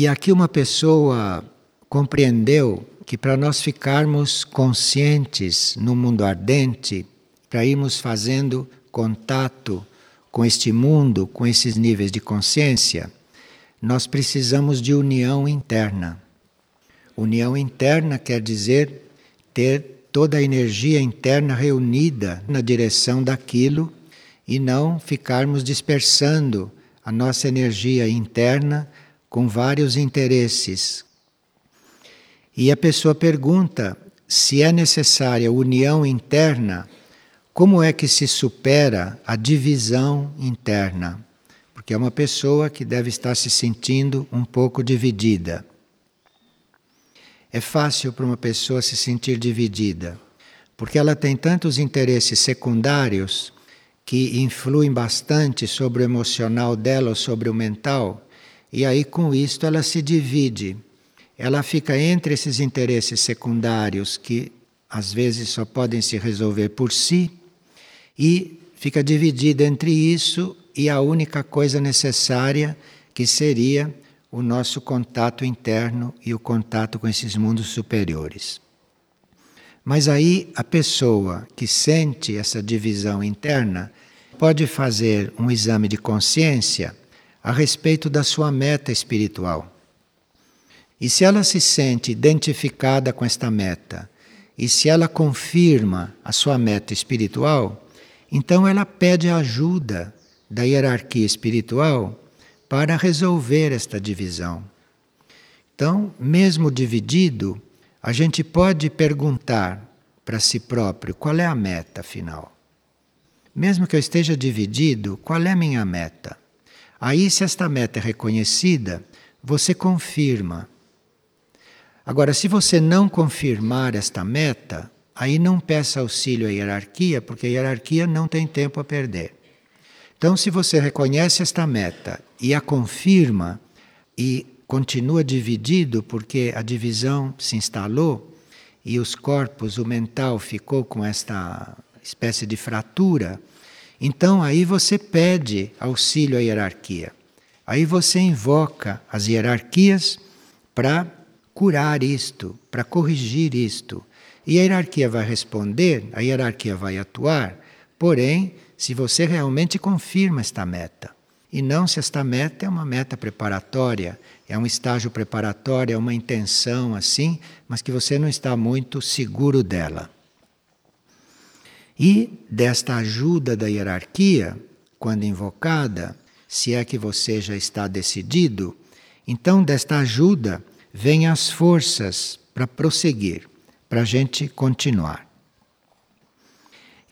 E aqui uma pessoa compreendeu que para nós ficarmos conscientes no mundo ardente, para irmos fazendo contato com este mundo, com esses níveis de consciência, nós precisamos de união interna. União interna quer dizer ter toda a energia interna reunida na direção daquilo e não ficarmos dispersando a nossa energia interna com vários interesses, e a pessoa pergunta se é necessária união interna, como é que se supera a divisão interna? Porque é uma pessoa que deve estar se sentindo um pouco dividida. É fácil para uma pessoa se sentir dividida, porque ela tem tantos interesses secundários que influem bastante sobre o emocional dela ou sobre o mental, e aí com isto ela se divide ela fica entre esses interesses secundários que às vezes só podem se resolver por si e fica dividida entre isso e a única coisa necessária que seria o nosso contato interno e o contato com esses mundos superiores. Mas aí a pessoa que sente essa divisão interna pode fazer um exame de consciência a respeito da sua meta espiritual. E se ela se sente identificada com esta meta, e se ela confirma a sua meta espiritual, então ela pede a ajuda da hierarquia espiritual para resolver esta divisão. Então, mesmo dividido, a gente pode perguntar para si próprio qual é a meta final. Mesmo que eu esteja dividido, qual é a minha meta? Aí, se esta meta é reconhecida, você confirma Agora, se você não confirmar esta meta, aí não peça auxílio à hierarquia, porque a hierarquia não tem tempo a perder. Então, se você reconhece esta meta e a confirma e continua dividido porque a divisão se instalou e os corpos, o mental ficou com esta espécie de fratura, então aí você pede auxílio à hierarquia. Aí você invoca as hierarquias para curar isto, para corrigir isto. E a hierarquia vai responder, a hierarquia vai atuar, porém, se você realmente confirma esta meta. E não se esta meta é uma meta preparatória, é um estágio preparatório, é uma intenção assim, mas que você não está muito seguro dela. E desta ajuda da hierarquia, quando invocada, se é que você já está decidido, então desta ajuda vêm as forças para prosseguir, para a gente continuar.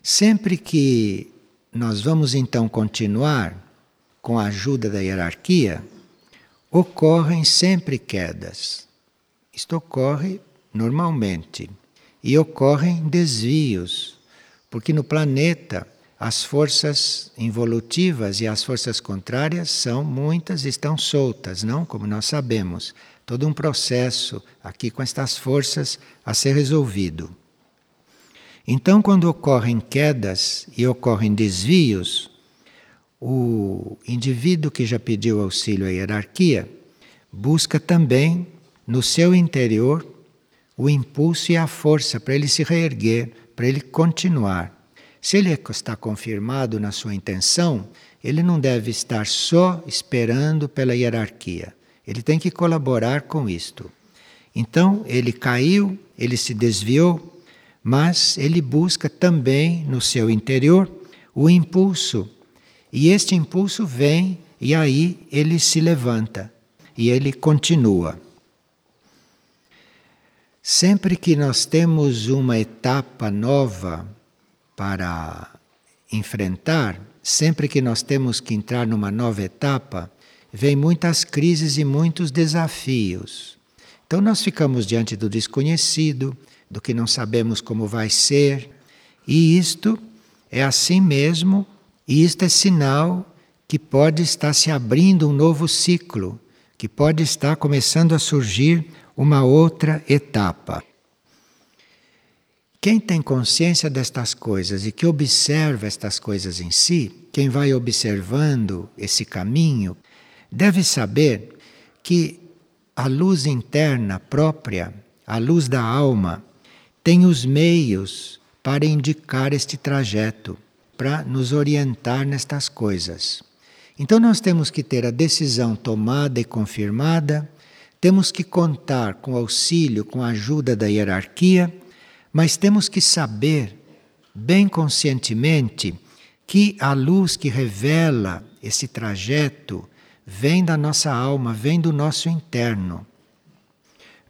Sempre que nós vamos então continuar com a ajuda da hierarquia, ocorrem sempre quedas. Isto ocorre normalmente. E ocorrem desvios, porque no planeta as forças involutivas e as forças contrárias são muitas e estão soltas, não como nós sabemos todo um processo aqui com estas forças a ser resolvido. Então, quando ocorrem quedas e ocorrem desvios, o indivíduo que já pediu auxílio à hierarquia busca também no seu interior o impulso e a força para ele se reerguer, para ele continuar. Se ele está confirmado na sua intenção, ele não deve estar só esperando pela hierarquia. Ele tem que colaborar com isto. Então, ele caiu, ele se desviou, mas ele busca também no seu interior o impulso. E este impulso vem e aí ele se levanta e ele continua. Sempre que nós temos uma etapa nova para enfrentar, sempre que nós temos que entrar numa nova etapa, vem muitas crises e muitos desafios. Então nós ficamos diante do desconhecido, do que não sabemos como vai ser, e isto é assim mesmo, e isto é sinal que pode estar se abrindo um novo ciclo, que pode estar começando a surgir uma outra etapa. Quem tem consciência destas coisas e que observa estas coisas em si, quem vai observando esse caminho, deve saber que a luz interna própria, a luz da alma, tem os meios para indicar este trajeto, para nos orientar nestas coisas. Então nós temos que ter a decisão tomada e confirmada, temos que contar com o auxílio, com a ajuda da hierarquia, mas temos que saber, bem conscientemente, que a luz que revela esse trajeto vem da nossa alma, vem do nosso interno.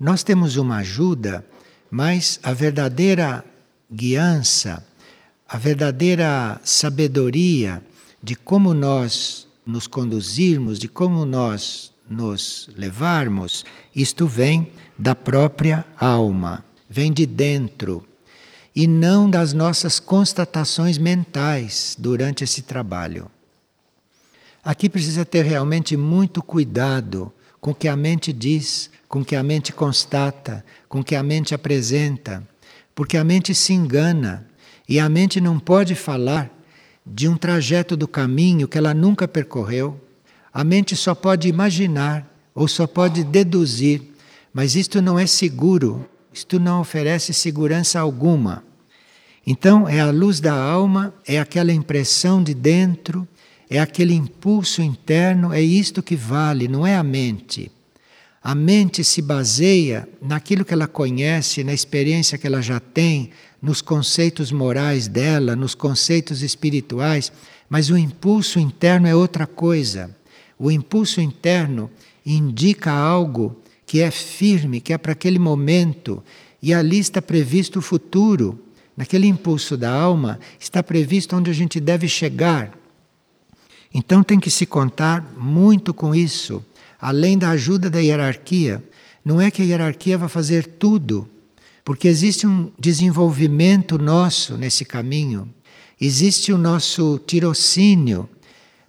Nós temos uma ajuda, mas a verdadeira guiança, a verdadeira sabedoria de como nós nos conduzirmos, de como nós nos levarmos, isto vem da própria alma, vem de dentro e não das nossas constatações mentais durante esse trabalho. Aqui precisa ter realmente muito cuidado com o que a mente diz, com o que a mente constata, com o que a mente apresenta, porque a mente se engana e a mente não pode falar de um trajeto do caminho que ela nunca percorreu. A mente só pode imaginar ou só pode deduzir, mas isto não é seguro, isto não oferece segurança alguma. Então, é a luz da alma, é aquela impressão de dentro, é aquele impulso interno, é isto que vale, não é a mente. A mente se baseia naquilo que ela conhece, na experiência que ela já tem, nos conceitos morais dela, nos conceitos espirituais, mas o impulso interno é outra coisa. O impulso interno indica algo que é firme, que é para aquele momento, e ali está previsto o futuro. Naquele impulso da alma está previsto onde a gente deve chegar. Então tem que se contar muito com isso, além da ajuda da hierarquia. Não é que a hierarquia vai fazer tudo, porque existe um desenvolvimento nosso nesse caminho, existe o nosso tirocínio.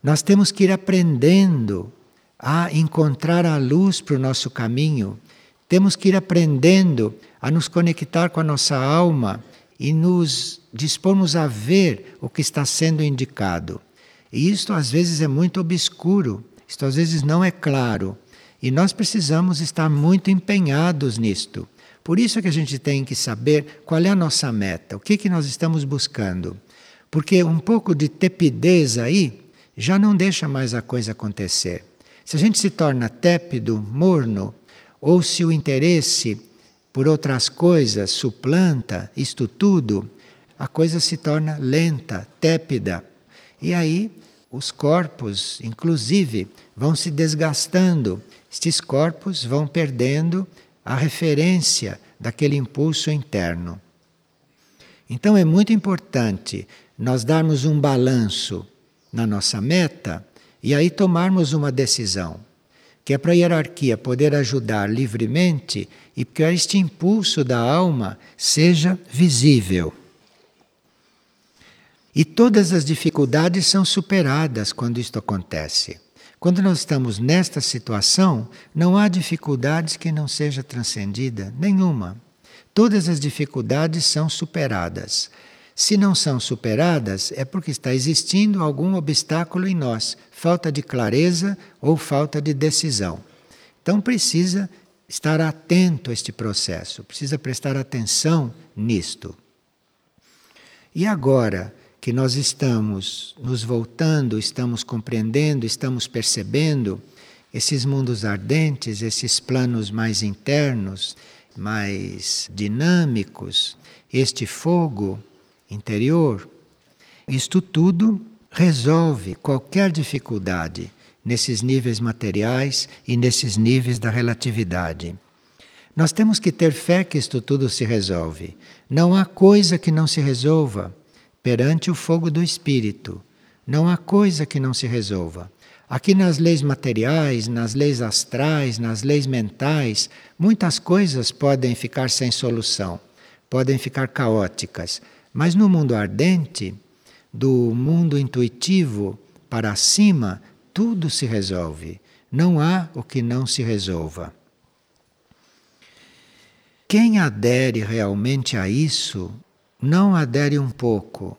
Nós temos que ir aprendendo a encontrar a luz para o nosso caminho, temos que ir aprendendo a nos conectar com a nossa alma e nos dispormos a ver o que está sendo indicado. E isto às vezes é muito obscuro, isto às vezes não é claro. E nós precisamos estar muito empenhados nisto. Por isso é que a gente tem que saber qual é a nossa meta, o que, que nós estamos buscando. Porque um pouco de tepidez aí já não deixa mais a coisa acontecer. Se a gente se torna tépido, morno, ou se o interesse por outras coisas suplanta isto tudo, a coisa se torna lenta, tépida. E aí os corpos, inclusive, vão se desgastando. Estes corpos vão perdendo a referência daquele impulso interno. Então é muito importante nós darmos um balanço na nossa meta e aí tomarmos uma decisão que é para a hierarquia poder ajudar livremente e que este impulso da alma seja visível. E todas as dificuldades são superadas quando isto acontece. Quando nós estamos nesta situação, não há dificuldades que não seja transcendida, nenhuma. Todas as dificuldades são superadas. Se não são superadas, é porque está existindo algum obstáculo em nós, falta de clareza ou falta de decisão. Então precisa estar atento a este processo, precisa prestar atenção nisto. E agora que nós estamos nos voltando, estamos compreendendo, estamos percebendo esses mundos ardentes, esses planos mais internos, mais dinâmicos, este fogo interior. Isto tudo resolve qualquer dificuldade nesses níveis materiais e nesses níveis da relatividade. Nós temos que ter fé que isto tudo se resolve. Não há coisa que não se resolva perante o fogo do espírito. Não há coisa que não se resolva. Aqui nas leis materiais, nas leis astrais, nas leis mentais, muitas coisas podem ficar sem solução, podem ficar caóticas. Mas no mundo ardente, do mundo intuitivo para cima, tudo se resolve. Não há o que não se resolva. Quem adere realmente a isso, não adere um pouco.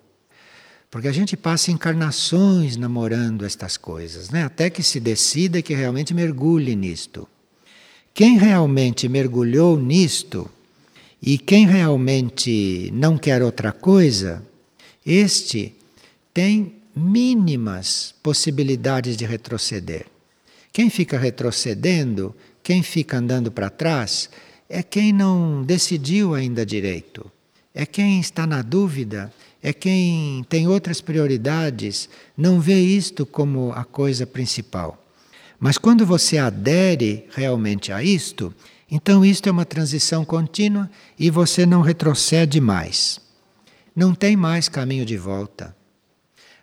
Porque a gente passa encarnações namorando estas coisas, né? até que se decida que realmente mergulhe nisto. quem realmente mergulhou nisto e quem realmente não quer outra coisa, este tem mínimas possibilidades de retroceder. Quem fica retrocedendo, quem fica andando para trás, é quem não decidiu ainda direito, é quem está na dúvida, é quem tem outras prioridades, não vê isto como a coisa principal. Mas quando você adere realmente a isto, então isto é uma transição contínua e você não retrocede mais. Não tem mais caminho de volta.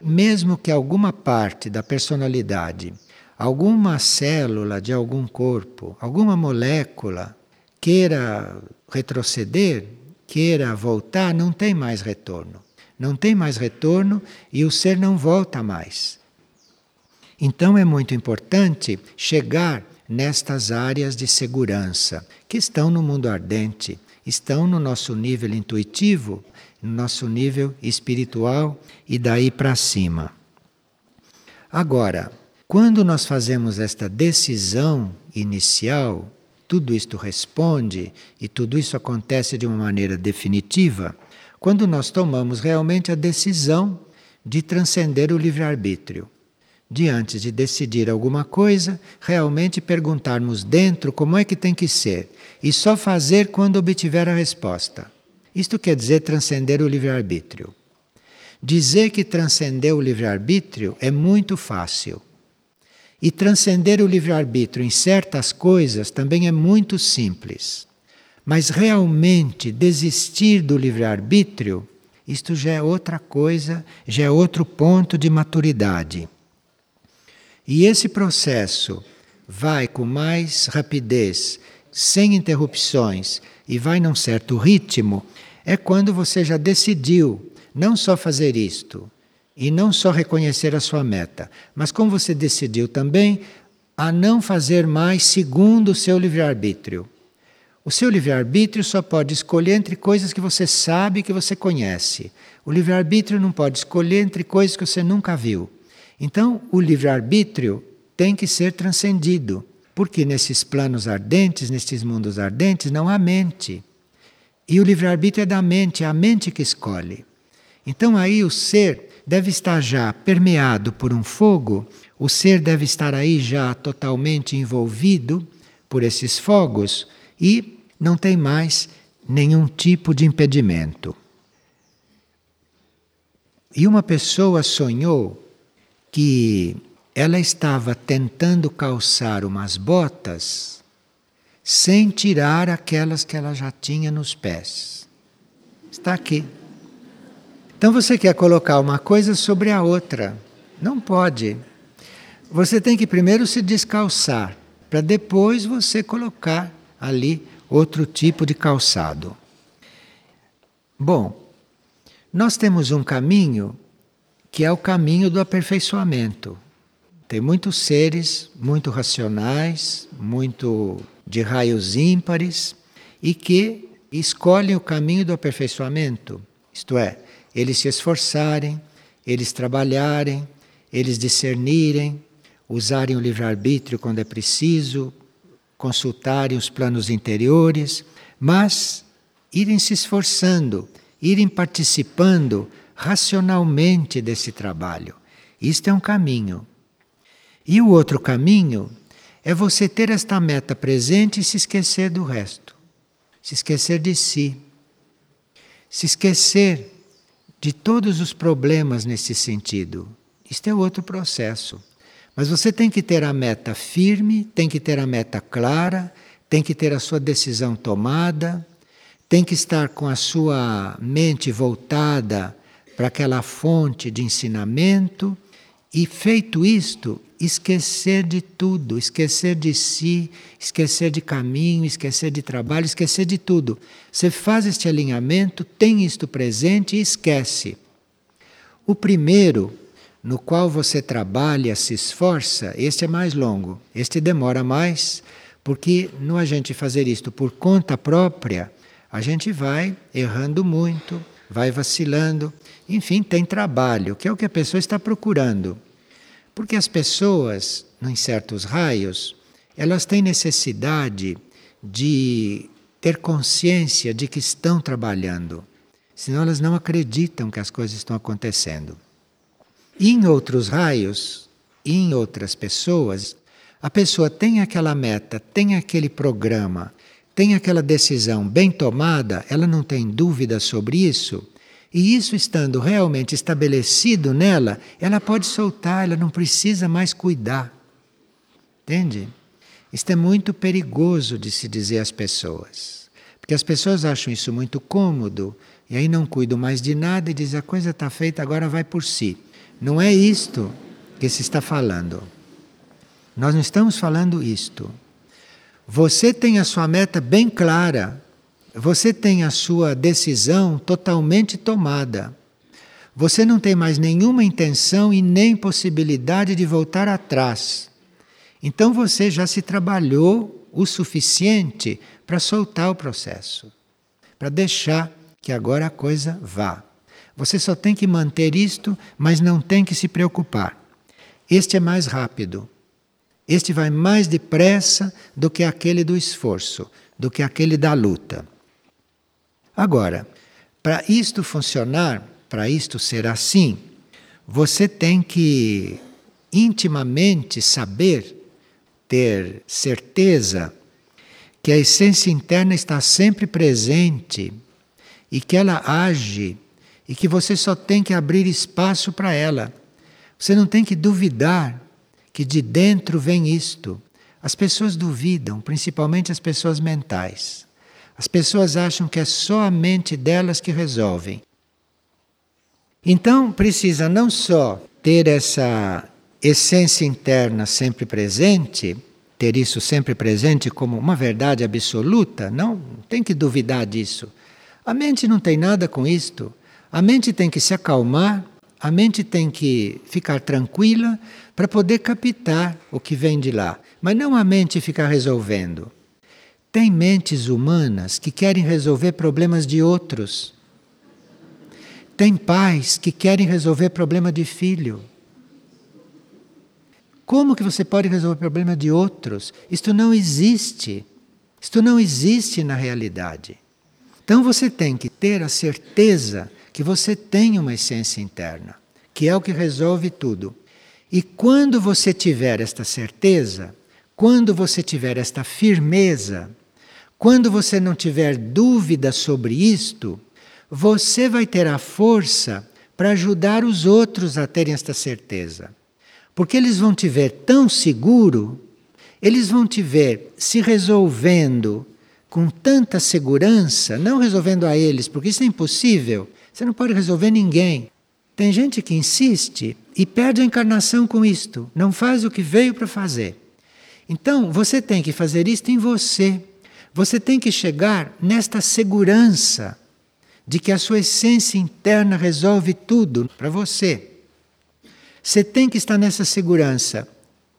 Mesmo que alguma parte da personalidade, alguma célula de algum corpo, alguma molécula queira retroceder, queira voltar, não tem mais retorno. Não tem mais retorno e o ser não volta mais. Então é muito importante chegar nestas áreas de segurança que estão no mundo ardente, estão no nosso nível intuitivo, no nosso nível espiritual e daí para cima. Agora, quando nós fazemos esta decisão inicial, tudo isto responde e tudo isso acontece de uma maneira definitiva, quando nós tomamos realmente a decisão de transcender o livre-arbítrio de antes de decidir alguma coisa, realmente perguntarmos dentro como é que tem que ser e só fazer quando obtiver a resposta. Isto quer dizer transcender o livre-arbítrio. Dizer que transcendeu o livre-arbítrio é muito fácil. E transcender o livre-arbítrio em certas coisas também é muito simples. Mas realmente desistir do livre-arbítrio, isto já é outra coisa, já é outro ponto de maturidade. E esse processo vai com mais rapidez, sem interrupções e vai num certo ritmo, é quando você já decidiu não só fazer isto e não só reconhecer a sua meta, mas como você decidiu também a não fazer mais segundo o seu livre-arbítrio. O seu livre-arbítrio só pode escolher entre coisas que você sabe que você conhece. O livre-arbítrio não pode escolher entre coisas que você nunca viu. Então, o livre-arbítrio tem que ser transcendido, porque nesses planos ardentes, nesses mundos ardentes, não há mente. E o livre-arbítrio é da mente, é a mente que escolhe. Então, aí o ser deve estar já permeado por um fogo, o ser deve estar aí já totalmente envolvido por esses fogos e não tem mais nenhum tipo de impedimento. E uma pessoa sonhou que ela estava tentando calçar umas botas sem tirar aquelas que ela já tinha nos pés. Está aqui. Então você quer colocar uma coisa sobre a outra. Não pode. Você tem que primeiro se descalçar, para depois você colocar ali outro tipo de calçado. Bom, nós temos um caminho que é o caminho do aperfeiçoamento. Tem muitos seres muito racionais, muito de raios ímpares e que escolhem o caminho do aperfeiçoamento, isto é, eles se esforçarem, eles trabalharem, eles discernirem, usarem o livre-arbítrio quando é preciso, consultarem os planos interiores, mas irem se esforçando, irem participando racionalmente desse trabalho. Isto é um caminho. E o outro caminho é você ter esta meta presente e se esquecer do resto. Se esquecer de si. Se esquecer de todos os problemas nesse sentido. Isto é outro processo. Mas você tem que ter a meta firme, tem que ter a meta clara, tem que ter a sua decisão tomada, tem que estar com a sua mente voltada para aquela fonte de ensinamento e, feito isto, esquecer de tudo, esquecer de si, esquecer de caminho, esquecer de trabalho, esquecer de tudo. Você faz este alinhamento, tem isto presente e esquece. O primeiro, no qual você trabalha, se esforça, este é mais longo, este demora mais, porque no a gente fazer isto por conta própria, a gente vai errando muito, vai vacilando. Enfim, tem trabalho, que é o que a pessoa está procurando. Porque as pessoas, em certos raios, elas têm necessidade de ter consciência de que estão trabalhando, senão elas não acreditam que as coisas estão acontecendo. E em outros raios, em outras pessoas, a pessoa tem aquela meta, tem aquele programa, tem aquela decisão bem tomada, ela não tem dúvida sobre isso. E isso estando realmente estabelecido nela, ela pode soltar, ela não precisa mais cuidar. Entende? Isto é muito perigoso de se dizer às pessoas. Porque as pessoas acham isso muito cômodo e aí não cuidam mais de nada e dizem a coisa está feita, agora vai por si. Não é isto que se está falando. Nós não estamos falando isto. Você tem a sua meta bem clara, você tem a sua decisão totalmente tomada. Você não tem mais nenhuma intenção e nem possibilidade de voltar atrás. Então você já se trabalhou o suficiente para soltar o processo, para deixar que agora a coisa vá. Você só tem que manter isto, mas não tem que se preocupar. Este é mais rápido. Este vai mais depressa do que aquele do esforço, do que aquele da luta. Agora, para isto funcionar, para isto ser assim, você tem que intimamente saber, ter certeza que a essência interna está sempre presente e que ela age e que você só tem que abrir espaço para ela. Você não tem que duvidar que de dentro vem isto. As pessoas duvidam, principalmente as pessoas mentais. As pessoas acham que é só a mente delas que resolvem. Então, precisa não só ter essa essência interna sempre presente, ter isso sempre presente como uma verdade absoluta, não tem que duvidar disso. A mente não tem nada com isto. A mente tem que se acalmar a mente tem que ficar tranquila para poder captar o que vem de lá, mas não a mente ficar resolvendo. Tem mentes humanas que querem resolver problemas de outros. Tem pais que querem resolver problema de filho. Como que você pode resolver problema de outros? Isto não existe. Isto não existe na realidade. Então você tem que ter a certeza que você tem uma essência interna, que é o que resolve tudo. E quando você tiver esta certeza, quando você tiver esta firmeza, quando você não tiver dúvida sobre isto, você vai ter a força para ajudar os outros a terem esta certeza. Porque eles vão te ver tão seguro, eles vão te ver se resolvendo com tanta segurança, não resolvendo a eles, porque isso é impossível, você não pode resolver ninguém. Tem gente que insiste e perde a encarnação com isto, não faz o que veio para fazer. Então, você tem que fazer isto em você. Você tem que chegar nesta segurança de que a sua essência interna resolve tudo para você. Você tem que estar nessa segurança.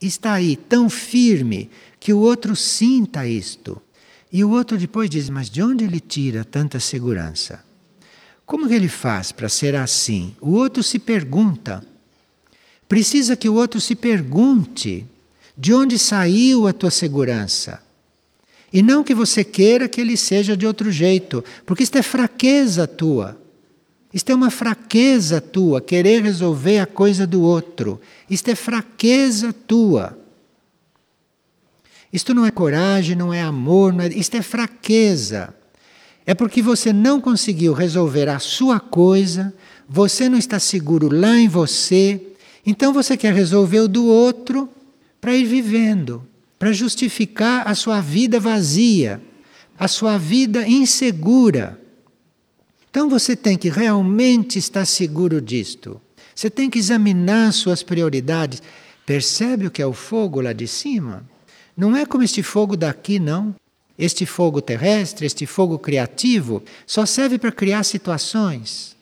Está aí tão firme que o outro sinta isto. E o outro depois diz: Mas de onde ele tira tanta segurança? Como que ele faz para ser assim? O outro se pergunta. Precisa que o outro se pergunte de onde saiu a tua segurança. E não que você queira que ele seja de outro jeito, porque isto é fraqueza tua. Isto é uma fraqueza tua, querer resolver a coisa do outro. Isto é fraqueza tua. Isto não é coragem, não é amor, não é... isto é fraqueza. É porque você não conseguiu resolver a sua coisa, você não está seguro lá em você, então você quer resolver o do outro para ir vivendo, para justificar a sua vida vazia, a sua vida insegura. Então você tem que realmente estar seguro disto. Você tem que examinar suas prioridades. Percebe o que é o fogo lá de cima? Não é como este fogo daqui, não. Este fogo terrestre, este fogo criativo, só serve para criar situações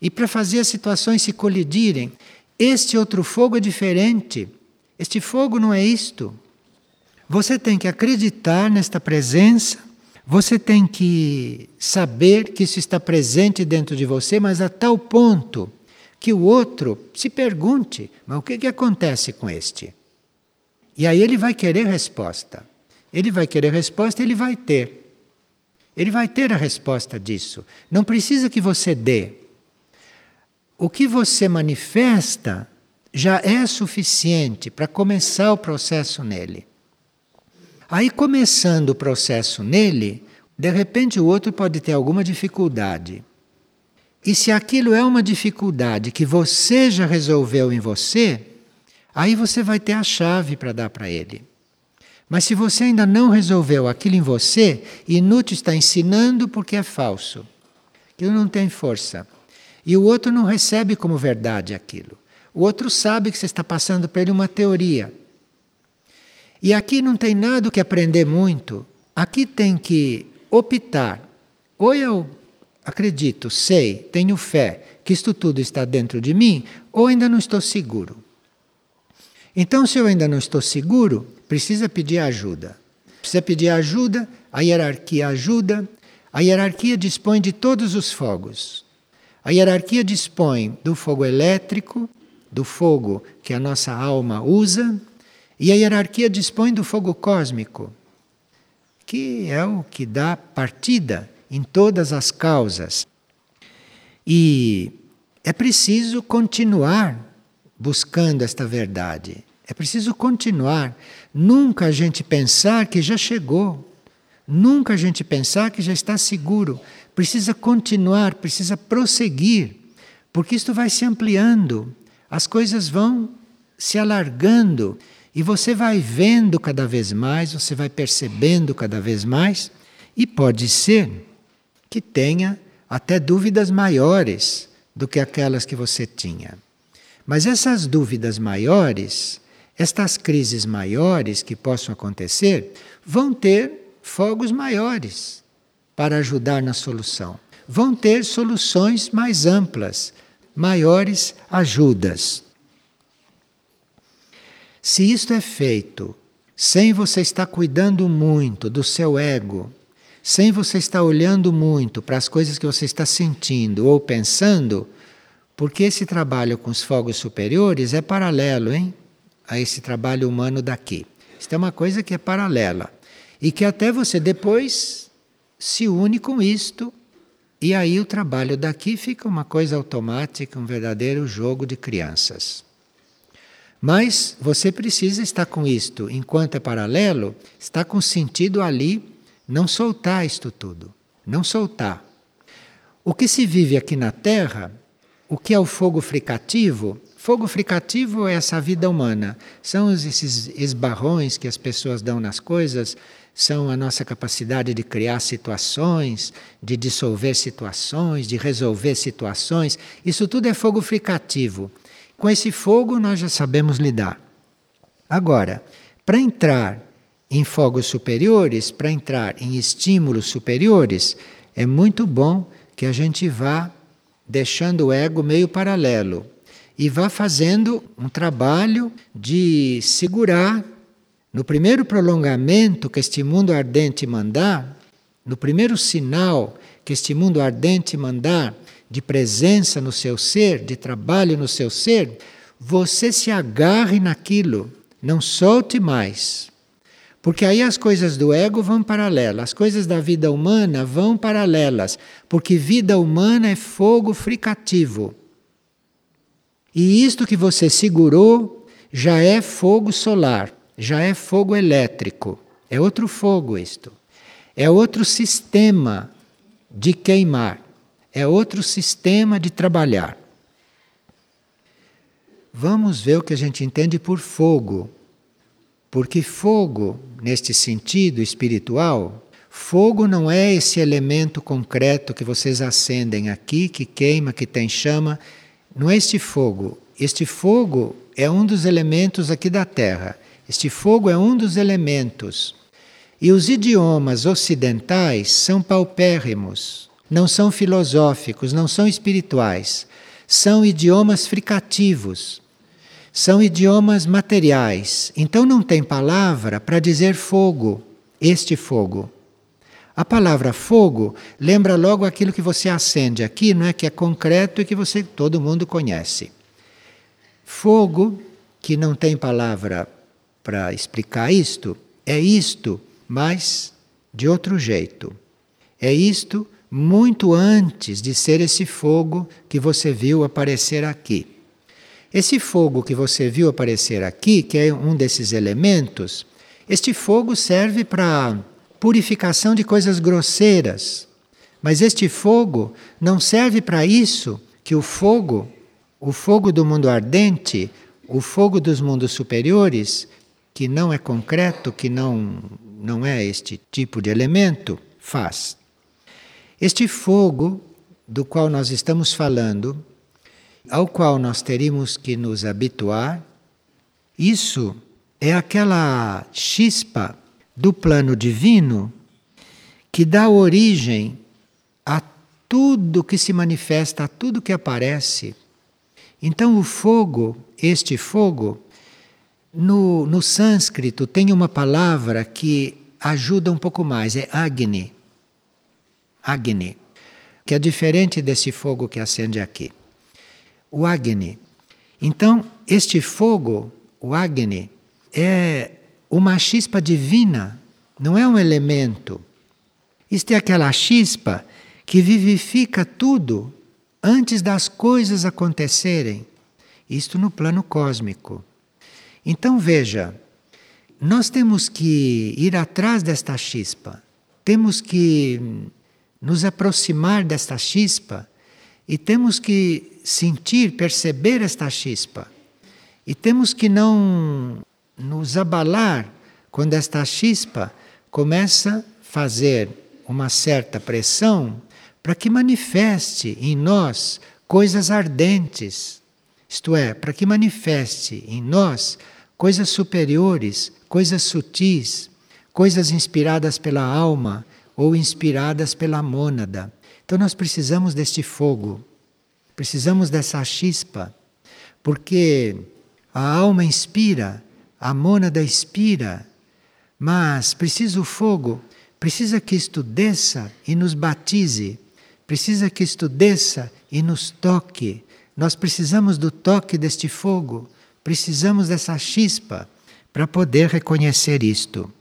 e para fazer as situações se colidirem. Este outro fogo é diferente. Este fogo não é isto. Você tem que acreditar nesta presença, você tem que saber que isso está presente dentro de você, mas a tal ponto que o outro se pergunte: mas o que, que acontece com este? E aí ele vai querer resposta. Ele vai querer resposta, ele vai ter. Ele vai ter a resposta disso. Não precisa que você dê. O que você manifesta já é suficiente para começar o processo nele. Aí, começando o processo nele, de repente o outro pode ter alguma dificuldade. E se aquilo é uma dificuldade que você já resolveu em você, aí você vai ter a chave para dar para ele. Mas se você ainda não resolveu aquilo em você, inútil está ensinando porque é falso. Aquilo não tem força. E o outro não recebe como verdade aquilo. O outro sabe que você está passando para ele uma teoria. E aqui não tem nada que aprender muito. Aqui tem que optar. Ou eu acredito, sei, tenho fé que isto tudo está dentro de mim, ou ainda não estou seguro. Então, se eu ainda não estou seguro, precisa pedir ajuda. Precisa pedir ajuda, a hierarquia ajuda. A hierarquia dispõe de todos os fogos. A hierarquia dispõe do fogo elétrico, do fogo que a nossa alma usa, e a hierarquia dispõe do fogo cósmico, que é o que dá partida em todas as causas. E é preciso continuar buscando esta verdade. É preciso continuar. Nunca a gente pensar que já chegou. Nunca a gente pensar que já está seguro. Precisa continuar, precisa prosseguir, porque isto vai se ampliando, as coisas vão se alargando e você vai vendo cada vez mais, você vai percebendo cada vez mais, e pode ser que tenha até dúvidas maiores do que aquelas que você tinha. Mas essas dúvidas maiores estas crises maiores que possam acontecer vão ter fogos maiores para ajudar na solução. Vão ter soluções mais amplas, maiores ajudas. Se isto é feito sem você estar cuidando muito do seu ego, sem você estar olhando muito para as coisas que você está sentindo ou pensando, porque esse trabalho com os fogos superiores é paralelo, hein? a esse trabalho humano daqui. Isto é uma coisa que é paralela e que até você depois se une com isto e aí o trabalho daqui fica uma coisa automática, um verdadeiro jogo de crianças. Mas você precisa estar com isto, enquanto é paralelo, está com sentido ali, não soltar isto tudo, não soltar. O que se vive aqui na Terra, o que é o fogo fricativo, Fogo fricativo é essa vida humana. São esses esbarrões que as pessoas dão nas coisas, são a nossa capacidade de criar situações, de dissolver situações, de resolver situações. Isso tudo é fogo fricativo. Com esse fogo nós já sabemos lidar. Agora, para entrar em fogos superiores, para entrar em estímulos superiores, é muito bom que a gente vá deixando o ego meio paralelo e vá fazendo um trabalho de segurar no primeiro prolongamento que este mundo ardente mandar, no primeiro sinal que este mundo ardente mandar de presença no seu ser, de trabalho no seu ser, você se agarre naquilo, não solte mais. Porque aí as coisas do ego vão paralelas, as coisas da vida humana vão paralelas, porque vida humana é fogo fricativo. E isto que você segurou já é fogo solar, já é fogo elétrico. É outro fogo isto. É outro sistema de queimar. É outro sistema de trabalhar. Vamos ver o que a gente entende por fogo. Porque fogo, neste sentido espiritual, fogo não é esse elemento concreto que vocês acendem aqui, que queima, que tem chama não é este fogo. Este fogo é um dos elementos aqui da Terra. Este fogo é um dos elementos. E os idiomas ocidentais são paupérrimos, não são filosóficos, não são espirituais. São idiomas fricativos, são idiomas materiais. Então não tem palavra para dizer fogo, este fogo. A palavra fogo lembra logo aquilo que você acende aqui, não é que é concreto e que você todo mundo conhece. Fogo que não tem palavra para explicar isto, é isto, mas de outro jeito. É isto muito antes de ser esse fogo que você viu aparecer aqui. Esse fogo que você viu aparecer aqui, que é um desses elementos, este fogo serve para purificação de coisas grosseiras. Mas este fogo não serve para isso que o fogo, o fogo do mundo ardente, o fogo dos mundos superiores, que não é concreto, que não, não é este tipo de elemento, faz. Este fogo do qual nós estamos falando, ao qual nós teríamos que nos habituar, isso é aquela chispa do plano divino que dá origem a tudo que se manifesta, a tudo que aparece. Então, o fogo, este fogo, no, no sânscrito tem uma palavra que ajuda um pouco mais, é Agni. Agni, que é diferente desse fogo que acende aqui. O Agni. Então, este fogo, o Agni, é uma chispa divina, não é um elemento. Isto é aquela chispa que vivifica tudo antes das coisas acontecerem. Isto no plano cósmico. Então veja, nós temos que ir atrás desta chispa, temos que nos aproximar desta chispa e temos que sentir, perceber esta chispa. E temos que não nos abalar quando esta chispa começa a fazer uma certa pressão para que manifeste em nós coisas ardentes, isto é, para que manifeste em nós coisas superiores, coisas sutis, coisas inspiradas pela alma ou inspiradas pela mônada. Então nós precisamos deste fogo, precisamos dessa chispa, porque a alma inspira, a mônada inspira, mas precisa o fogo, precisa que isto desça e nos batize Precisa que isto desça e nos toque. Nós precisamos do toque deste fogo, precisamos dessa chispa para poder reconhecer isto.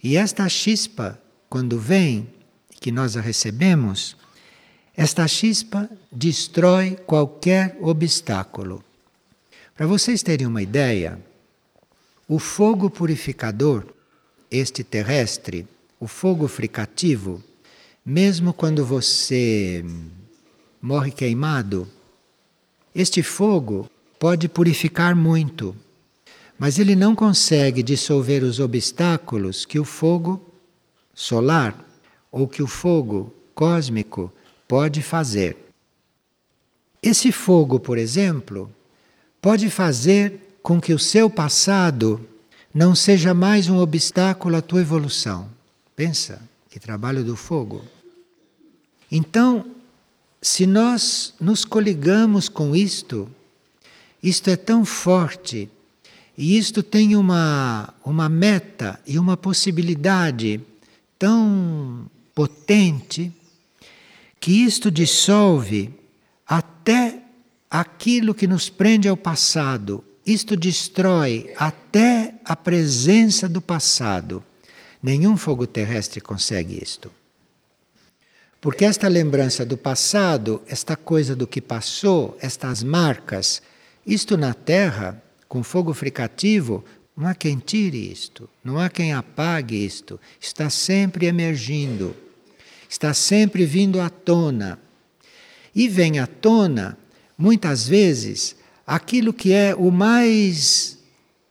E esta chispa, quando vem, que nós a recebemos, esta chispa destrói qualquer obstáculo. Para vocês terem uma ideia, o fogo purificador, este terrestre, o fogo fricativo, mesmo quando você morre queimado, este fogo pode purificar muito, mas ele não consegue dissolver os obstáculos que o fogo solar ou que o fogo cósmico pode fazer. Esse fogo, por exemplo, pode fazer com que o seu passado não seja mais um obstáculo à tua evolução. Pensa, que trabalho do fogo. Então, se nós nos coligamos com isto, isto é tão forte e isto tem uma, uma meta e uma possibilidade tão potente que isto dissolve até aquilo que nos prende ao passado. Isto destrói até a presença do passado. Nenhum fogo terrestre consegue isto. Porque esta lembrança do passado, esta coisa do que passou, estas marcas, isto na Terra, com fogo fricativo, não há quem tire isto, não há quem apague isto, está sempre emergindo, está sempre vindo à tona. E vem à tona, muitas vezes, aquilo que é o mais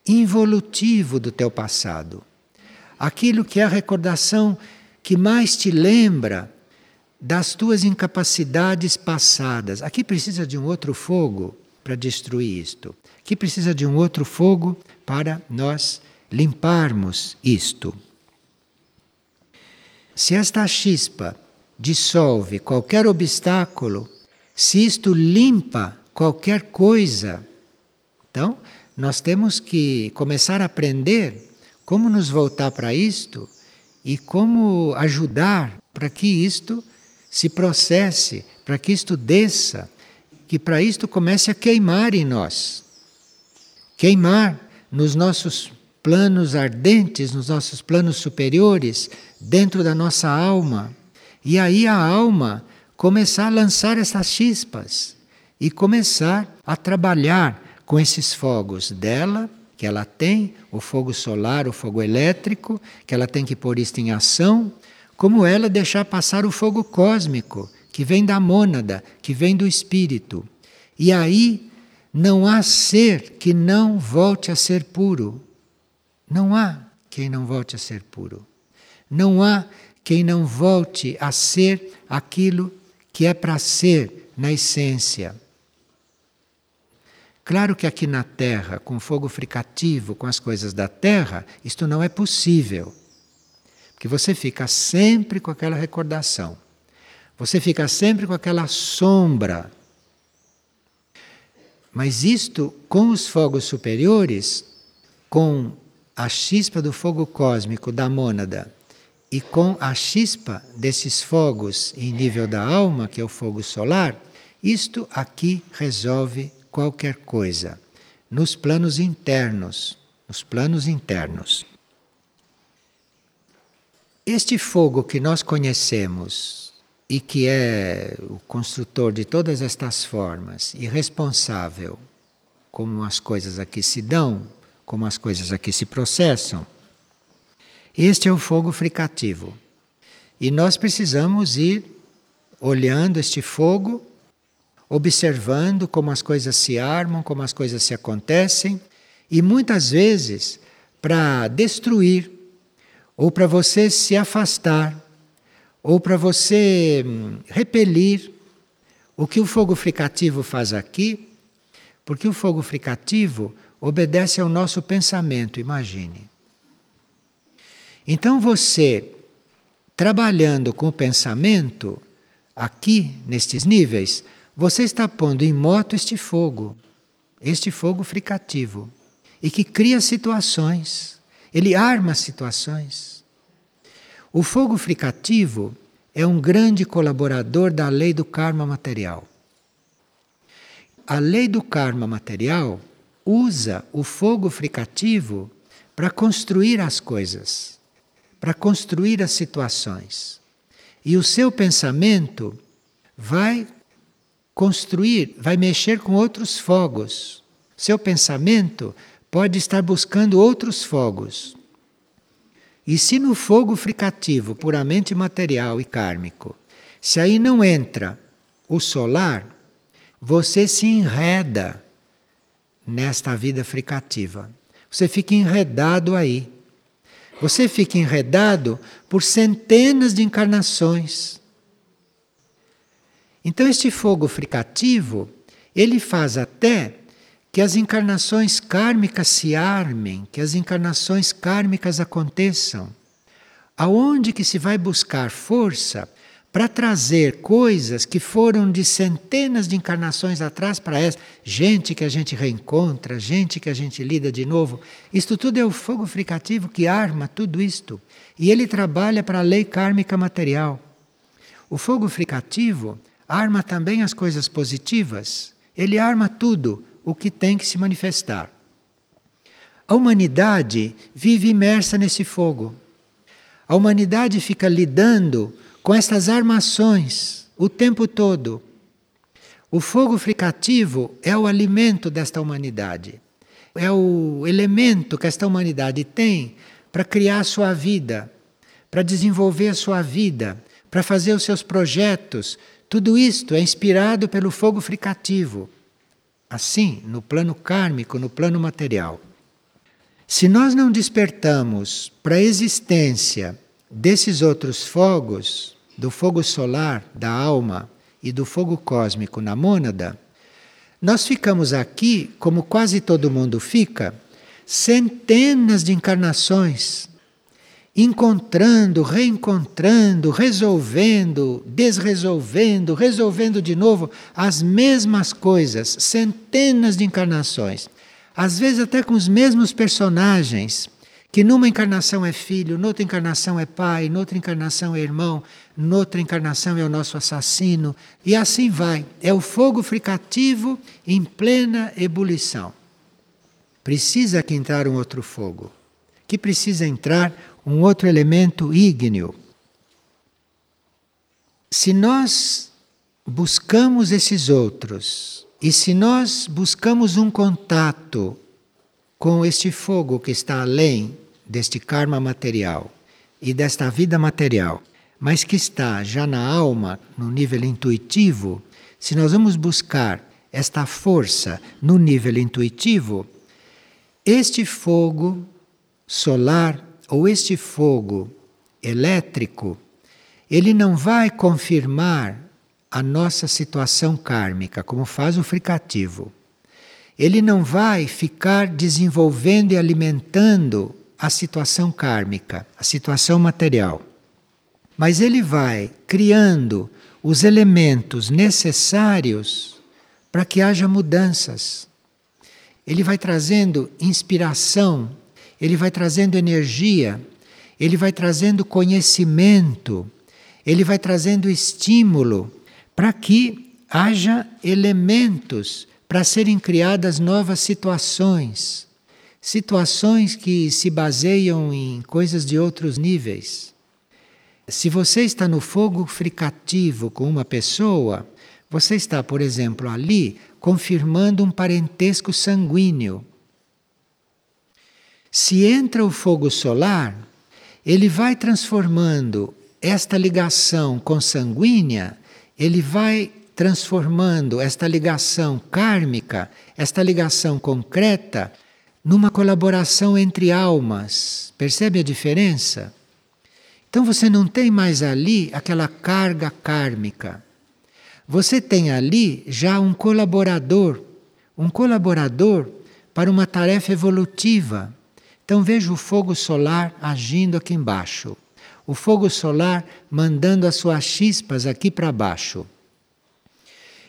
involutivo do teu passado, aquilo que é a recordação que mais te lembra das tuas incapacidades passadas. Aqui precisa de um outro fogo para destruir isto. Aqui precisa de um outro fogo para nós limparmos isto. Se esta chispa dissolve qualquer obstáculo, se isto limpa qualquer coisa, então nós temos que começar a aprender como nos voltar para isto e como ajudar para que isto se processe, para que isto desça, que para isto comece a queimar em nós. Queimar nos nossos planos ardentes, nos nossos planos superiores, dentro da nossa alma. E aí a alma começar a lançar essas chispas e começar a trabalhar com esses fogos dela, que ela tem, o fogo solar, o fogo elétrico, que ela tem que pôr isto em ação, como ela deixar passar o fogo cósmico, que vem da mônada, que vem do espírito. E aí não há ser que não volte a ser puro. Não há quem não volte a ser puro. Não há quem não volte a ser aquilo que é para ser na essência. Claro que aqui na Terra, com fogo fricativo, com as coisas da Terra, isto não é possível. Porque você fica sempre com aquela recordação. Você fica sempre com aquela sombra. Mas isto, com os fogos superiores, com a chispa do fogo cósmico da mônada e com a chispa desses fogos em nível da alma, que é o fogo solar, isto aqui resolve qualquer coisa, nos planos internos, nos planos internos. Este fogo que nós conhecemos e que é o construtor de todas estas formas e responsável como as coisas aqui se dão, como as coisas aqui se processam, este é o fogo fricativo. E nós precisamos ir olhando este fogo observando como as coisas se armam, como as coisas se acontecem, e muitas vezes para destruir, ou para você se afastar, ou para você hum, repelir o que o fogo fricativo faz aqui, porque o fogo fricativo obedece ao nosso pensamento, imagine. Então você, trabalhando com o pensamento, aqui nestes níveis, você está pondo em moto este fogo, este fogo fricativo, e que cria situações, ele arma situações. O fogo fricativo é um grande colaborador da lei do karma material. A lei do karma material usa o fogo fricativo para construir as coisas, para construir as situações. E o seu pensamento vai construir, vai mexer com outros fogos. Seu pensamento pode estar buscando outros fogos. E se no fogo fricativo, puramente material e kármico, se aí não entra o solar, você se enreda nesta vida fricativa. Você fica enredado aí. Você fica enredado por centenas de encarnações. Então este fogo fricativo, ele faz até que as encarnações kármicas se armem, que as encarnações kármicas aconteçam. Aonde que se vai buscar força para trazer coisas que foram de centenas de encarnações atrás para essa, gente que a gente reencontra, gente que a gente lida de novo. Isto tudo é o fogo fricativo que arma tudo isto. E ele trabalha para a lei kármica material. O fogo fricativo arma também as coisas positivas, ele arma tudo o que tem que se manifestar. A humanidade vive imersa nesse fogo. A humanidade fica lidando com essas armações o tempo todo. O fogo fricativo é o alimento desta humanidade. É o elemento que esta humanidade tem para criar a sua vida, para desenvolver a sua vida, para fazer os seus projetos, tudo isto é inspirado pelo fogo fricativo, assim, no plano kármico, no plano material. Se nós não despertamos para a existência desses outros fogos, do fogo solar da alma e do fogo cósmico na mônada, nós ficamos aqui, como quase todo mundo fica, centenas de encarnações encontrando, reencontrando, resolvendo, desresolvendo, resolvendo de novo as mesmas coisas, centenas de encarnações. Às vezes até com os mesmos personagens, que numa encarnação é filho, noutra encarnação é pai, noutra encarnação é irmão, noutra encarnação é o nosso assassino, e assim vai. É o fogo fricativo em plena ebulição. precisa que entrar um outro fogo, que precisa entrar um outro elemento ígneo. Se nós buscamos esses outros e se nós buscamos um contato com este fogo que está além deste karma material e desta vida material, mas que está já na alma, no nível intuitivo, se nós vamos buscar esta força no nível intuitivo, este fogo solar ou este fogo elétrico, ele não vai confirmar a nossa situação kármica, como faz o fricativo. Ele não vai ficar desenvolvendo e alimentando a situação kármica, a situação material. Mas ele vai criando os elementos necessários para que haja mudanças. Ele vai trazendo inspiração, ele vai trazendo energia, ele vai trazendo conhecimento, ele vai trazendo estímulo para que haja elementos para serem criadas novas situações, situações que se baseiam em coisas de outros níveis. Se você está no fogo fricativo com uma pessoa, você está, por exemplo, ali confirmando um parentesco sanguíneo. Se entra o fogo solar, ele vai transformando esta ligação consanguínea, ele vai transformando esta ligação kármica, esta ligação concreta, numa colaboração entre almas. Percebe a diferença? Então você não tem mais ali aquela carga kármica. Você tem ali já um colaborador, um colaborador para uma tarefa evolutiva. Então veja o fogo solar agindo aqui embaixo. O fogo solar mandando as suas chispas aqui para baixo.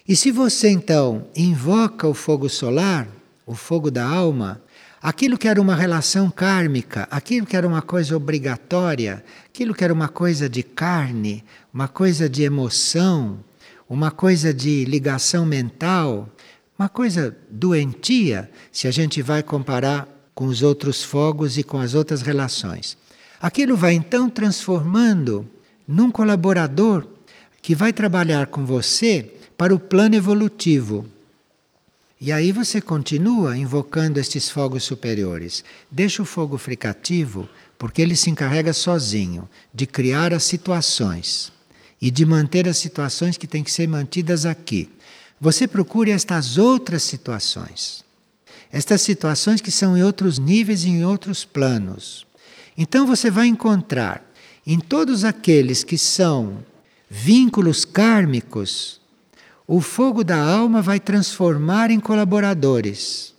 E se você então invoca o fogo solar, o fogo da alma, aquilo que era uma relação kármica, aquilo que era uma coisa obrigatória, aquilo que era uma coisa de carne, uma coisa de emoção, uma coisa de ligação mental, uma coisa doentia, se a gente vai comparar com os outros fogos e com as outras relações. Aquilo vai então transformando num colaborador que vai trabalhar com você para o plano evolutivo. E aí você continua invocando estes fogos superiores. Deixa o fogo fricativo, porque ele se encarrega sozinho de criar as situações e de manter as situações que têm que ser mantidas aqui. Você procure estas outras situações. Estas situações que são em outros níveis e em outros planos. Então você vai encontrar em todos aqueles que são vínculos kármicos, o fogo da alma vai transformar em colaboradores.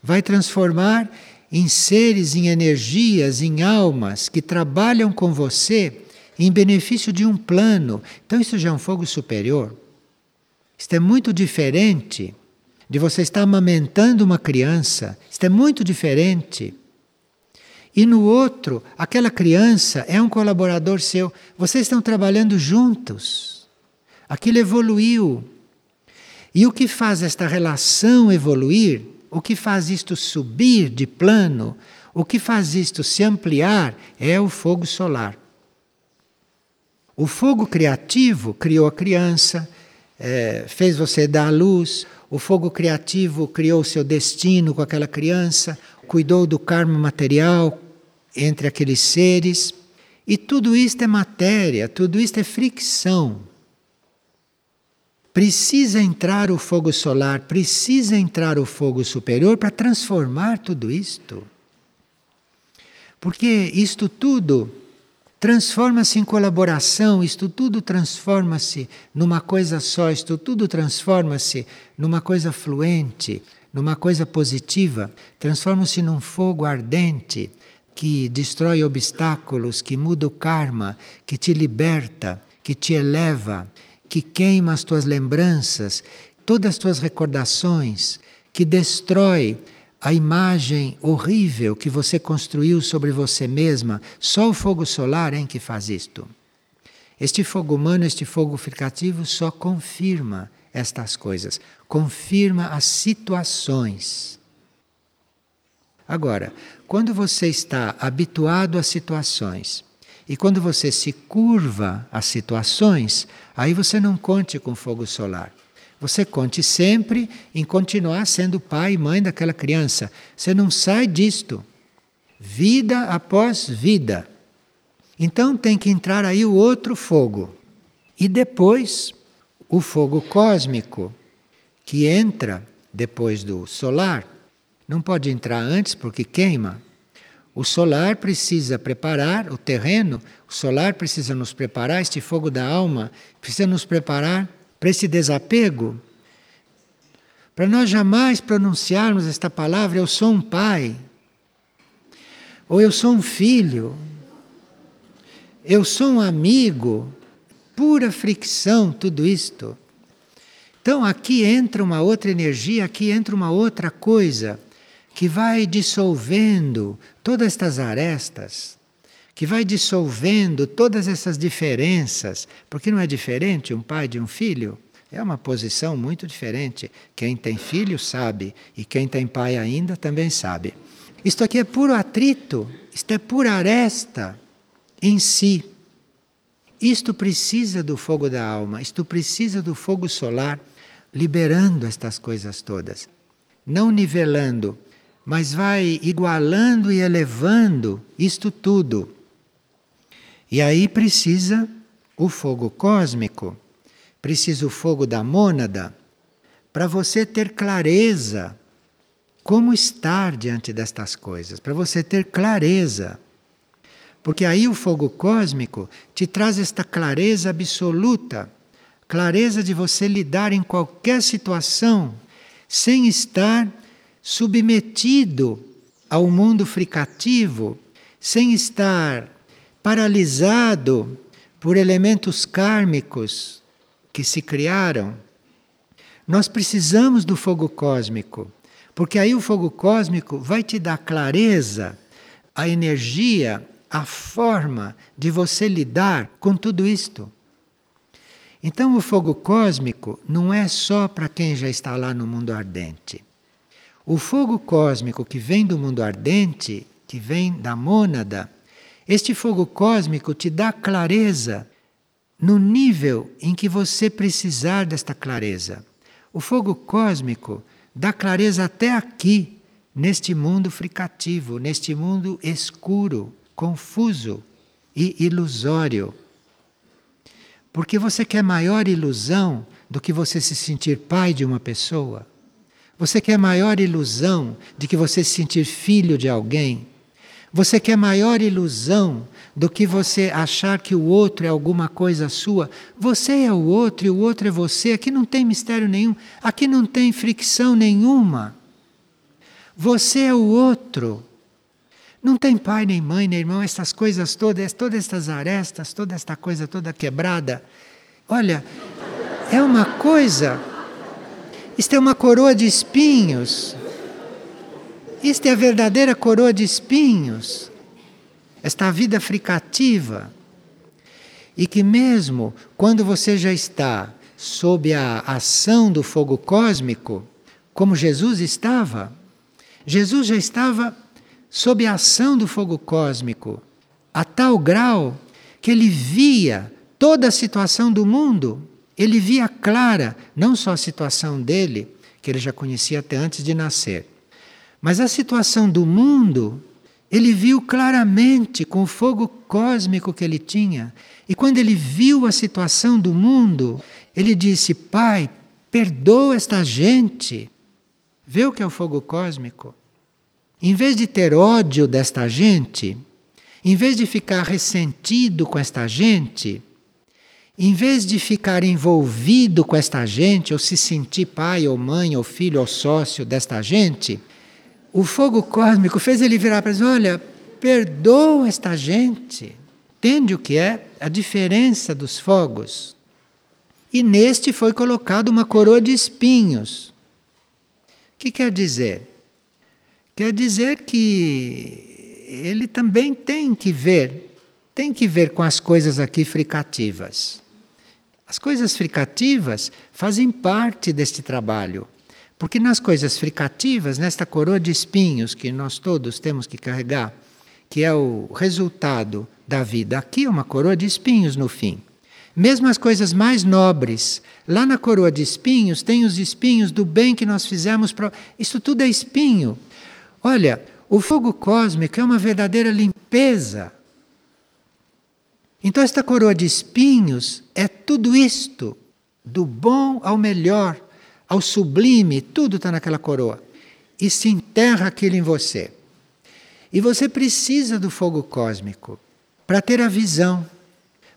Vai transformar em seres, em energias, em almas que trabalham com você em benefício de um plano. Então, isso já é um fogo superior. Isto é muito diferente de você estar amamentando uma criança. Isto é muito diferente. E no outro, aquela criança é um colaborador seu. Vocês estão trabalhando juntos. Aquilo evoluiu. E o que faz esta relação evoluir, o que faz isto subir de plano, o que faz isto se ampliar é o fogo solar. O fogo criativo criou a criança, é, fez você dar à luz. O fogo criativo criou o seu destino com aquela criança, cuidou do karma material entre aqueles seres. E tudo isto é matéria, tudo isto é fricção. Precisa entrar o fogo solar, precisa entrar o fogo superior para transformar tudo isto. Porque isto tudo transforma-se em colaboração, isto tudo transforma-se numa coisa só, isto tudo transforma-se numa coisa fluente, numa coisa positiva, transforma-se num fogo ardente que destrói obstáculos, que muda o karma, que te liberta, que te eleva, que queima as tuas lembranças, todas as tuas recordações, que destrói a imagem horrível que você construiu sobre você mesma, só o fogo solar é que faz isto. Este fogo humano, este fogo fricativo, só confirma estas coisas, confirma as situações. Agora, quando você está habituado às situações e quando você se curva às situações, aí você não conte com fogo solar. Você conte sempre em continuar sendo pai e mãe daquela criança. Você não sai disto. Vida após vida. Então tem que entrar aí o outro fogo. E depois o fogo cósmico, que entra depois do solar. Não pode entrar antes porque queima. O solar precisa preparar o terreno, o solar precisa nos preparar, este fogo da alma precisa nos preparar para esse desapego, para nós jamais pronunciarmos esta palavra, eu sou um pai, ou eu sou um filho, eu sou um amigo, pura fricção tudo isto. Então aqui entra uma outra energia, aqui entra uma outra coisa que vai dissolvendo todas estas arestas, que vai dissolvendo todas essas diferenças, porque não é diferente um pai de um filho? É uma posição muito diferente. Quem tem filho sabe, e quem tem pai ainda também sabe. Isto aqui é puro atrito, isto é pura aresta em si. Isto precisa do fogo da alma, isto precisa do fogo solar, liberando estas coisas todas. Não nivelando, mas vai igualando e elevando isto tudo e aí precisa o fogo cósmico, precisa o fogo da mônada, para você ter clareza como estar diante destas coisas, para você ter clareza. Porque aí o fogo cósmico te traz esta clareza absoluta, clareza de você lidar em qualquer situação sem estar submetido ao mundo fricativo, sem estar paralisado por elementos kármicos que se criaram, nós precisamos do fogo cósmico, porque aí o fogo cósmico vai te dar clareza, a energia, a forma de você lidar com tudo isto. Então, o fogo cósmico não é só para quem já está lá no mundo ardente. O fogo cósmico que vem do mundo ardente, que vem da mônada, este fogo cósmico te dá clareza no nível em que você precisar desta clareza. O fogo cósmico dá clareza até aqui, neste mundo fricativo, neste mundo escuro, confuso e ilusório. Porque você quer maior ilusão do que você se sentir pai de uma pessoa? Você quer maior ilusão de que você se sentir filho de alguém? Você quer maior ilusão do que você achar que o outro é alguma coisa sua. Você é o outro e o outro é você. Aqui não tem mistério nenhum, aqui não tem fricção nenhuma. Você é o outro. Não tem pai, nem mãe, nem irmão, essas coisas todas, todas estas arestas, toda esta coisa toda quebrada. Olha, é uma coisa. Isto é uma coroa de espinhos. Isto é a verdadeira coroa de espinhos, esta vida fricativa. E que, mesmo quando você já está sob a ação do fogo cósmico, como Jesus estava, Jesus já estava sob a ação do fogo cósmico, a tal grau que ele via toda a situação do mundo, ele via clara, não só a situação dele, que ele já conhecia até antes de nascer, mas a situação do mundo, ele viu claramente com o fogo cósmico que ele tinha. E quando ele viu a situação do mundo, ele disse: Pai, perdoa esta gente. Vê o que é o fogo cósmico? Em vez de ter ódio desta gente, em vez de ficar ressentido com esta gente, em vez de ficar envolvido com esta gente, ou se sentir pai ou mãe ou filho ou sócio desta gente, o fogo cósmico fez ele virar para dizer: olha, perdoa esta gente. Entende o que é a diferença dos fogos? E neste foi colocado uma coroa de espinhos. O que quer dizer? Quer dizer que ele também tem que ver, tem que ver com as coisas aqui fricativas. As coisas fricativas fazem parte deste trabalho Porque nas coisas fricativas, nesta coroa de espinhos que nós todos temos que carregar, que é o resultado da vida, aqui é uma coroa de espinhos no fim. Mesmo as coisas mais nobres, lá na coroa de espinhos tem os espinhos do bem que nós fizemos. Pro... Isso tudo é espinho. Olha, o fogo cósmico é uma verdadeira limpeza. Então, esta coroa de espinhos é tudo isto, do bom ao melhor ao sublime, tudo está naquela coroa. E se enterra aquilo em você. E você precisa do fogo cósmico para ter a visão.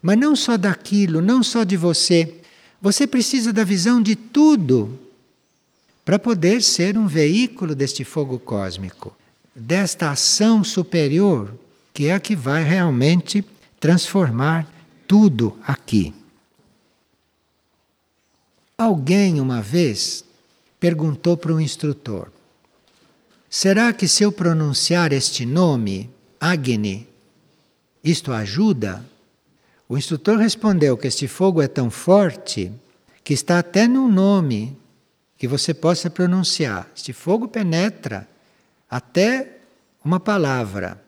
Mas não só daquilo, não só de você. Você precisa da visão de tudo para poder ser um veículo deste fogo cósmico, desta ação superior, que é a que vai realmente transformar tudo aqui. Alguém uma vez perguntou para um instrutor: Será que se eu pronunciar este nome, Agni, isto ajuda? O instrutor respondeu que este fogo é tão forte que está até no nome que você possa pronunciar. Este fogo penetra até uma palavra.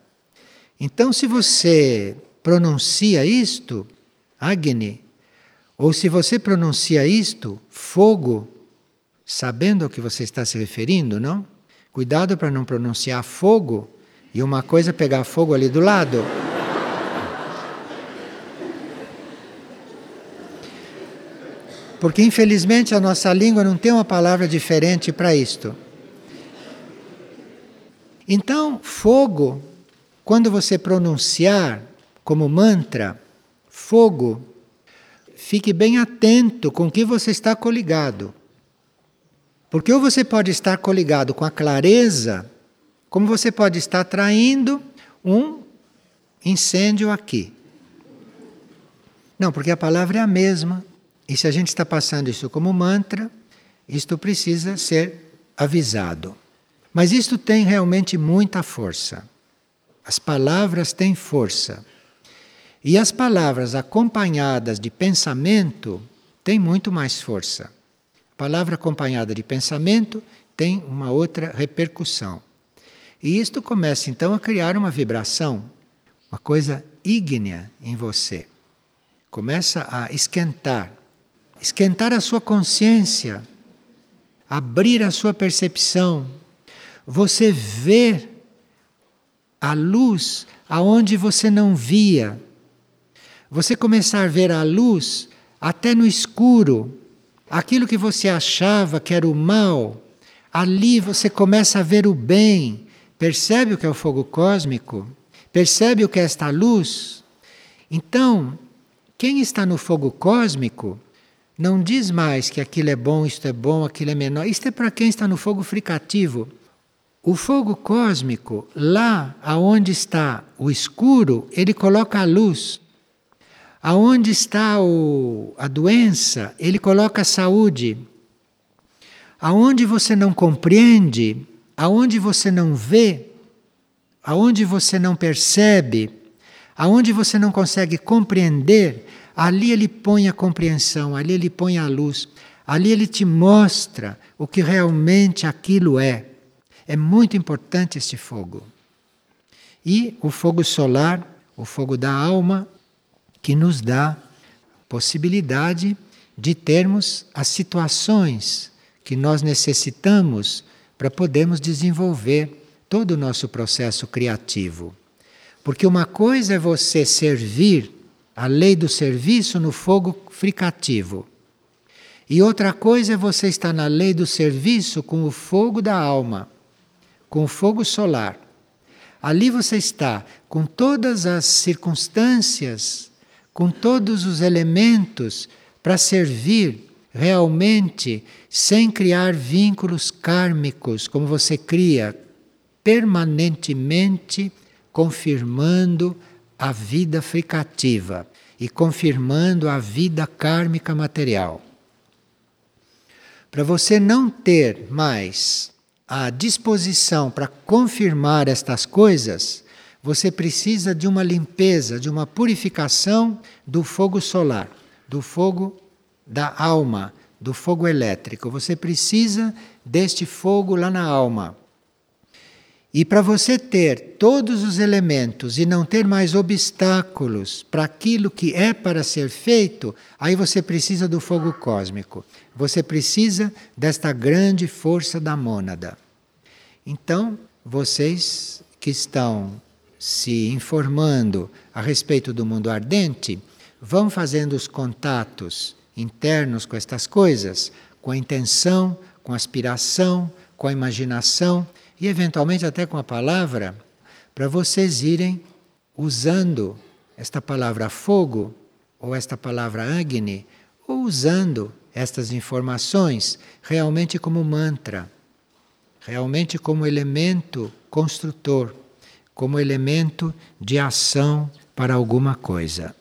Então, se você pronuncia isto, Agni, ou se você pronuncia isto, fogo, sabendo ao que você está se referindo, não? Cuidado para não pronunciar fogo e uma coisa pegar fogo ali do lado. Porque infelizmente a nossa língua não tem uma palavra diferente para isto. Então, fogo, quando você pronunciar como mantra, fogo fique bem atento com que você está coligado. Porque ou você pode estar coligado com a clareza, como você pode estar traindo um incêndio aqui. Não, porque a palavra é a mesma. E se a gente está passando isso como mantra, isto precisa ser avisado. Mas isto tem realmente muita força. As palavras têm força. E as palavras acompanhadas de pensamento têm muito mais força. Palavra acompanhada de pensamento tem uma outra repercussão. E isto começa então a criar uma vibração, uma coisa ígnea em você. Começa a esquentar, esquentar a sua consciência, abrir a sua percepção. Você vê a luz aonde você não via você começar a ver a luz até no escuro, aquilo que você achava que era o mal, ali você começa a ver o bem. Percebe o que é o fogo cósmico? Percebe o que é esta luz? Então, quem está no fogo cósmico não diz mais que aquilo é bom, isto é bom, aquilo é menor. Isto é para quem está no fogo fricativo. O fogo cósmico, lá aonde está o escuro, ele coloca a luz. Aonde está o, a doença, ele coloca a saúde. Aonde você não compreende, aonde você não vê, aonde você não percebe, aonde você não consegue compreender, ali ele põe a compreensão, ali ele põe a luz, ali ele te mostra o que realmente aquilo é. É muito importante este fogo. E o fogo solar, o fogo da alma, que nos dá possibilidade de termos as situações que nós necessitamos para podermos desenvolver todo o nosso processo criativo. Porque uma coisa é você servir a lei do serviço no fogo fricativo. E outra coisa é você estar na lei do serviço com o fogo da alma, com o fogo solar. Ali você está com todas as circunstâncias com todos os elementos para servir realmente sem criar vínculos kármicos, como você cria permanentemente, confirmando a vida fricativa e confirmando a vida kármica material. Para você não ter mais a disposição para confirmar estas coisas, você precisa de uma limpeza, de uma purificação do fogo solar, do fogo da alma, do fogo elétrico. Você precisa deste fogo lá na alma. E para você ter todos os elementos e não ter mais obstáculos para aquilo que é para ser feito, aí você precisa do fogo cósmico. Você precisa desta grande força da mônada. Então, vocês que estão se informando a respeito do mundo ardente, vão fazendo os contatos internos com estas coisas, com a intenção, com a aspiração, com a imaginação e eventualmente até com a palavra, para vocês irem usando esta palavra fogo ou esta palavra Agni, ou usando estas informações realmente como mantra, realmente como elemento construtor, como elemento de ação para alguma coisa.